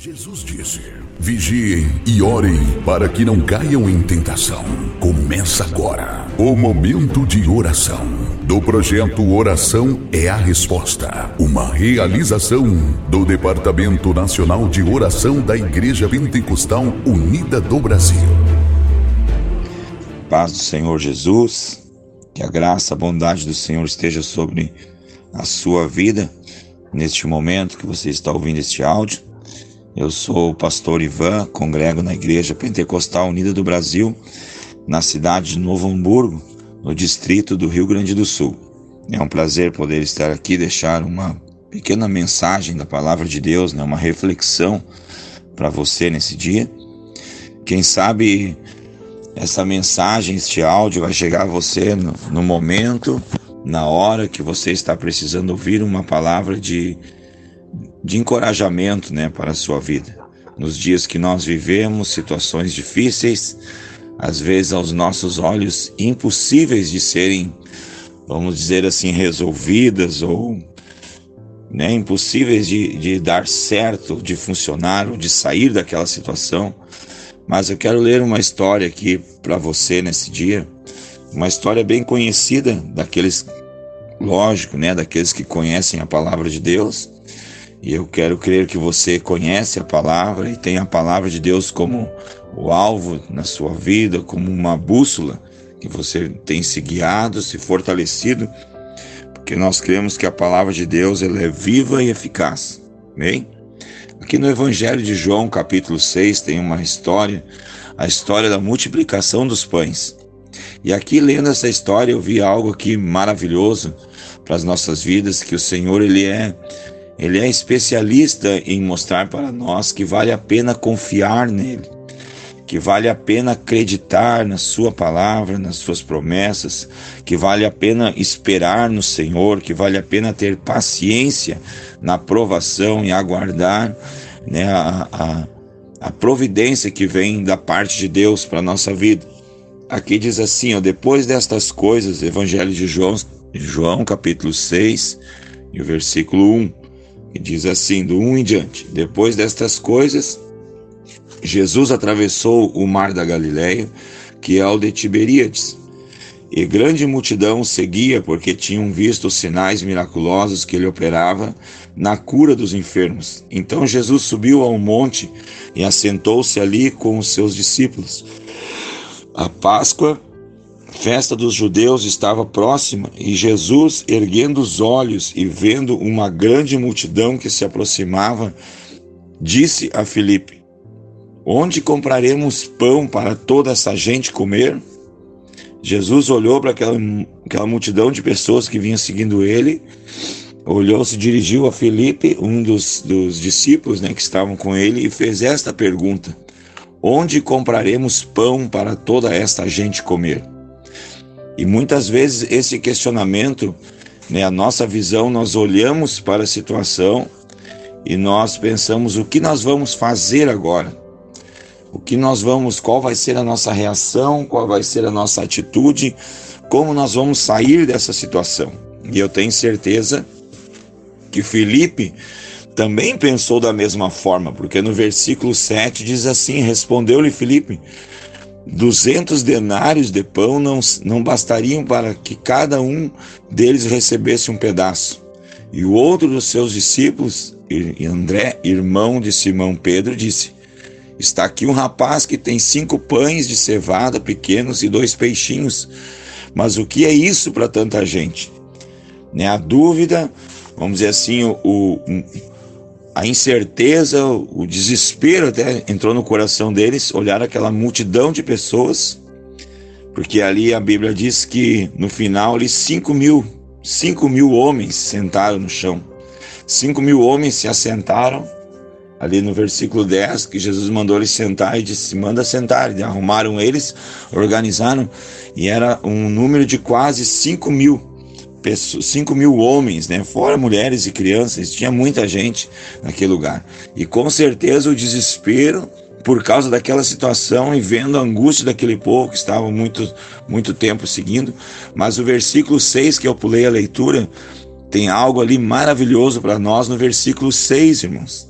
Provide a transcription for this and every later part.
Jesus disse: Vigiem e orem para que não caiam em tentação. Começa agora o momento de oração do projeto Oração é a Resposta, uma realização do Departamento Nacional de Oração da Igreja Pentecostal Unida do Brasil. Paz do Senhor Jesus, que a graça, a bondade do Senhor esteja sobre a sua vida neste momento que você está ouvindo este áudio. Eu sou o pastor Ivan, congrego na Igreja Pentecostal Unida do Brasil, na cidade de Novo Hamburgo, no distrito do Rio Grande do Sul. É um prazer poder estar aqui e deixar uma pequena mensagem da palavra de Deus, né, uma reflexão para você nesse dia. Quem sabe essa mensagem, este áudio vai chegar a você no, no momento, na hora que você está precisando ouvir uma palavra de de encorajamento né, para a sua vida. Nos dias que nós vivemos, situações difíceis, às vezes aos nossos olhos impossíveis de serem, vamos dizer assim, resolvidas ou né, impossíveis de, de dar certo, de funcionar ou de sair daquela situação. Mas eu quero ler uma história aqui para você nesse dia, uma história bem conhecida daqueles, lógico, né, daqueles que conhecem a palavra de Deus e eu quero crer que você conhece a palavra e tem a palavra de Deus como o alvo na sua vida, como uma bússola que você tem se guiado, se fortalecido, porque nós cremos que a palavra de Deus ela é viva e eficaz. Amém? Aqui no Evangelho de João, capítulo 6, tem uma história, a história da multiplicação dos pães. E aqui lendo essa história, eu vi algo aqui maravilhoso para as nossas vidas, que o Senhor ele é ele é especialista em mostrar para nós que vale a pena confiar nele, que vale a pena acreditar na Sua palavra, nas Suas promessas, que vale a pena esperar no Senhor, que vale a pena ter paciência na provação e aguardar né, a, a, a providência que vem da parte de Deus para a nossa vida. Aqui diz assim: ó, depois destas coisas, Evangelho de João, João capítulo 6, e o versículo 1 que diz assim, do 1 em diante: Depois destas coisas, Jesus atravessou o mar da Galileia, que é o de Tiberíades. E grande multidão seguia porque tinham visto os sinais miraculosos que ele operava na cura dos enfermos. Então Jesus subiu ao monte e assentou-se ali com os seus discípulos. A Páscoa festa dos judeus estava próxima e Jesus, erguendo os olhos e vendo uma grande multidão que se aproximava, disse a Filipe: Onde compraremos pão para toda essa gente comer? Jesus olhou para aquela, aquela multidão de pessoas que vinham seguindo ele, olhou, se dirigiu a Filipe, um dos, dos discípulos né, que estavam com ele, e fez esta pergunta: Onde compraremos pão para toda esta gente comer? E muitas vezes esse questionamento, né, a nossa visão, nós olhamos para a situação e nós pensamos o que nós vamos fazer agora? O que nós vamos, qual vai ser a nossa reação, qual vai ser a nossa atitude, como nós vamos sair dessa situação? E eu tenho certeza que Felipe também pensou da mesma forma, porque no versículo 7 diz assim: Respondeu-lhe Felipe: Duzentos denários de pão não, não bastariam para que cada um deles recebesse um pedaço. E o outro dos seus discípulos, André, irmão de Simão Pedro, disse: Está aqui um rapaz que tem cinco pães de cevada pequenos e dois peixinhos. Mas o que é isso para tanta gente? Né, a dúvida, vamos dizer assim, o, o, a incerteza, o desespero até entrou no coração deles, olhar aquela multidão de pessoas, porque ali a Bíblia diz que no final ali cinco mil, cinco mil homens sentaram no chão, cinco mil homens se assentaram ali no versículo 10, que Jesus mandou eles sentar e disse: manda sentar. E arrumaram eles, organizaram, e era um número de quase 5 mil. 5 mil homens, né? fora mulheres e crianças, tinha muita gente naquele lugar. E com certeza o desespero por causa daquela situação e vendo a angústia daquele povo que estava muito, muito tempo seguindo. Mas o versículo 6, que eu pulei a leitura, tem algo ali maravilhoso para nós no versículo 6, irmãos.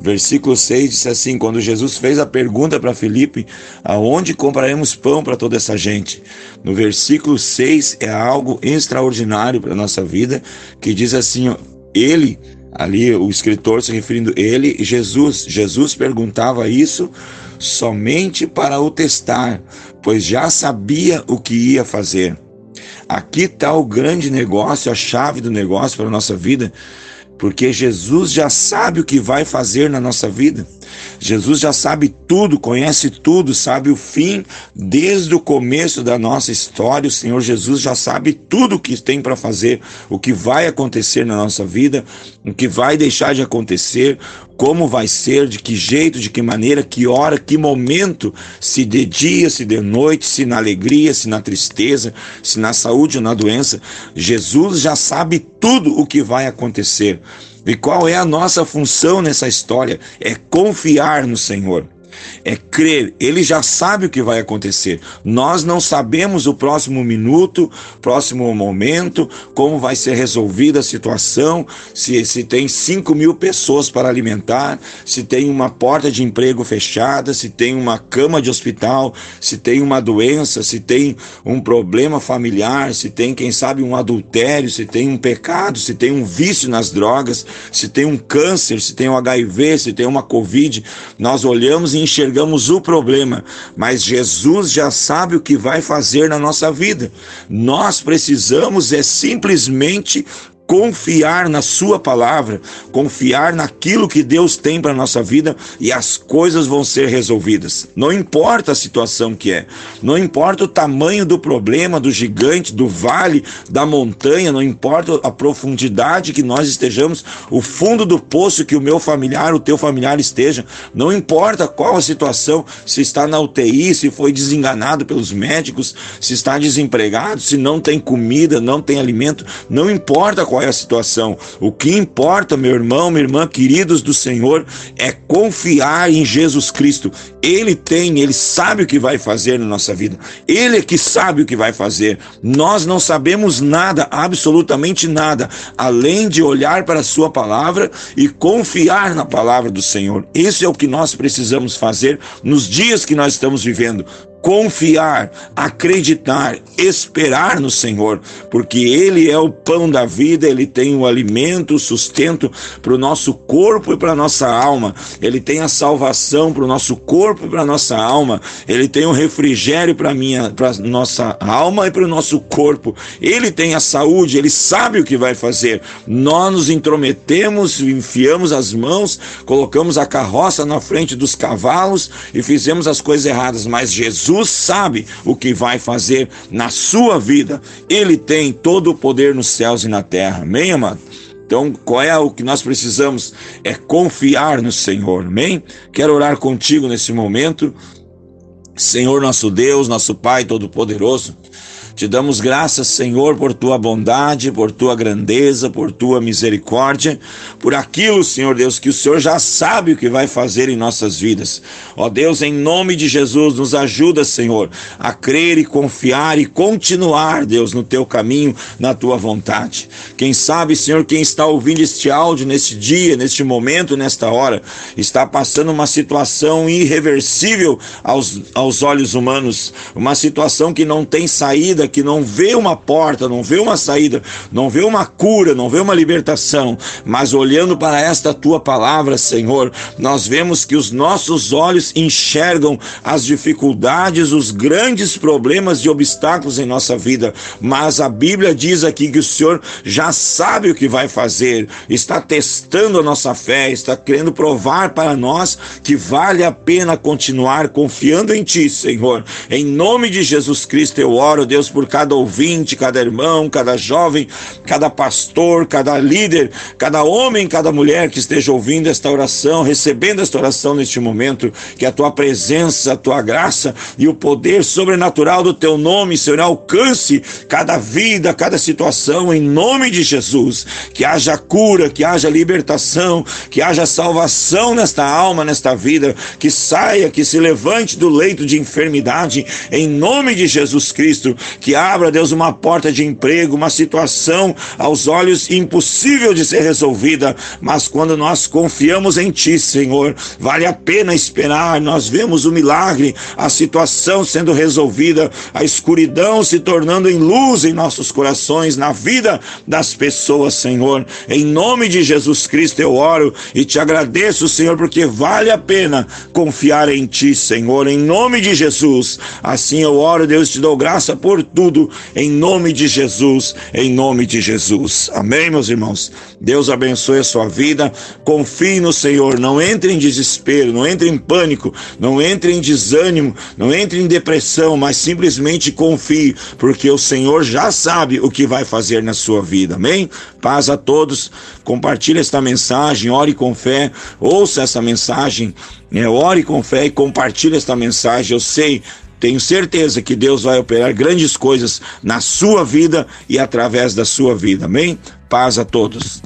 Versículo 6 diz assim: quando Jesus fez a pergunta para Felipe, aonde compraremos pão para toda essa gente? No versículo 6 é algo extraordinário para a nossa vida, que diz assim: ele, ali o escritor se referindo ele, Jesus, Jesus perguntava isso somente para o testar, pois já sabia o que ia fazer. Aqui está o grande negócio, a chave do negócio para a nossa vida, porque Jesus já sabe o que vai fazer na nossa vida. Jesus já sabe tudo, conhece tudo, sabe o fim desde o começo da nossa história. O Senhor Jesus já sabe tudo o que tem para fazer, o que vai acontecer na nossa vida, o que vai deixar de acontecer, como vai ser, de que jeito, de que maneira, que hora, que momento, se de dia, se de noite, se na alegria, se na tristeza, se na saúde ou na doença. Jesus já sabe tudo o que vai acontecer. E qual é a nossa função nessa história? É confiar no Senhor é crer. Ele já sabe o que vai acontecer. Nós não sabemos o próximo minuto, próximo momento, como vai ser resolvida a situação, se, se tem 5 mil pessoas para alimentar, se tem uma porta de emprego fechada, se tem uma cama de hospital, se tem uma doença, se tem um problema familiar, se tem, quem sabe, um adultério, se tem um pecado, se tem um vício nas drogas, se tem um câncer, se tem um HIV, se tem uma Covid. Nós olhamos e enxergamos o problema, mas Jesus já sabe o que vai fazer na nossa vida. Nós precisamos é simplesmente confiar na Sua palavra, confiar naquilo que Deus tem para a nossa vida e as coisas vão ser resolvidas. Não importa a situação que é, não importa o tamanho do problema, do gigante, do vale, da montanha, não importa a profundidade que nós estejamos, o fundo do poço que o meu familiar, o teu familiar esteja, não importa qual a situação, se está na UTI, se foi desenganado pelos médicos, se está desempregado, se não tem comida, não tem alimento, não importa qual qual é a situação. O que importa, meu irmão, minha irmã, queridos do Senhor, é confiar em Jesus Cristo. Ele tem, ele sabe o que vai fazer na nossa vida. Ele é que sabe o que vai fazer. Nós não sabemos nada, absolutamente nada, além de olhar para a sua palavra e confiar na palavra do Senhor. Isso é o que nós precisamos fazer nos dias que nós estamos vivendo confiar, acreditar, esperar no Senhor, porque Ele é o pão da vida, Ele tem o alimento, o sustento para o nosso corpo e para a nossa alma, Ele tem a salvação para o nosso corpo e para a nossa alma, Ele tem o refrigério para minha, para nossa alma e para o nosso corpo, Ele tem a saúde, Ele sabe o que vai fazer. Nós nos intrometemos, enfiamos as mãos, colocamos a carroça na frente dos cavalos e fizemos as coisas erradas, mas Jesus Jesus sabe o que vai fazer na sua vida. Ele tem todo o poder nos céus e na terra. Amém, amado? Então, qual é o que nós precisamos? É confiar no Senhor. Amém? Quero orar contigo nesse momento. Senhor nosso Deus, nosso Pai Todo-Poderoso. Te damos graças, Senhor, por tua bondade, por tua grandeza, por tua misericórdia, por aquilo, Senhor Deus, que o Senhor já sabe o que vai fazer em nossas vidas. Ó Deus, em nome de Jesus, nos ajuda, Senhor, a crer e confiar e continuar, Deus, no teu caminho, na tua vontade. Quem sabe, Senhor, quem está ouvindo este áudio neste dia, neste momento, nesta hora, está passando uma situação irreversível aos, aos olhos humanos, uma situação que não tem saída que não vê uma porta, não vê uma saída, não vê uma cura, não vê uma libertação, mas olhando para esta tua palavra, Senhor, nós vemos que os nossos olhos enxergam as dificuldades, os grandes problemas e obstáculos em nossa vida, mas a Bíblia diz aqui que o Senhor já sabe o que vai fazer, está testando a nossa fé, está querendo provar para nós que vale a pena continuar confiando em Ti, Senhor. Em nome de Jesus Cristo eu oro, Deus, por cada ouvinte, cada irmão, cada jovem, cada pastor, cada líder, cada homem, cada mulher que esteja ouvindo esta oração, recebendo esta oração neste momento, que a tua presença, a tua graça e o poder sobrenatural do teu nome, Senhor, alcance cada vida, cada situação, em nome de Jesus. Que haja cura, que haja libertação, que haja salvação nesta alma, nesta vida, que saia, que se levante do leito de enfermidade, em nome de Jesus Cristo que abra, Deus, uma porta de emprego, uma situação aos olhos impossível de ser resolvida, mas quando nós confiamos em Ti, Senhor, vale a pena esperar. Nós vemos o milagre, a situação sendo resolvida, a escuridão se tornando em luz em nossos corações, na vida das pessoas, Senhor. Em nome de Jesus Cristo eu oro e te agradeço, Senhor, porque vale a pena confiar em Ti, Senhor. Em nome de Jesus. Assim eu oro, Deus, te dou graça por tudo, em nome de Jesus, em nome de Jesus. Amém, meus irmãos? Deus abençoe a sua vida. Confie no Senhor. Não entre em desespero, não entre em pânico, não entre em desânimo, não entre em depressão, mas simplesmente confie, porque o Senhor já sabe o que vai fazer na sua vida. Amém? Paz a todos. Compartilhe esta mensagem, ore com fé, ouça essa mensagem, né? ore com fé e compartilhe esta mensagem. Eu sei tenho certeza que Deus vai operar grandes coisas na sua vida e através da sua vida. Amém? Paz a todos.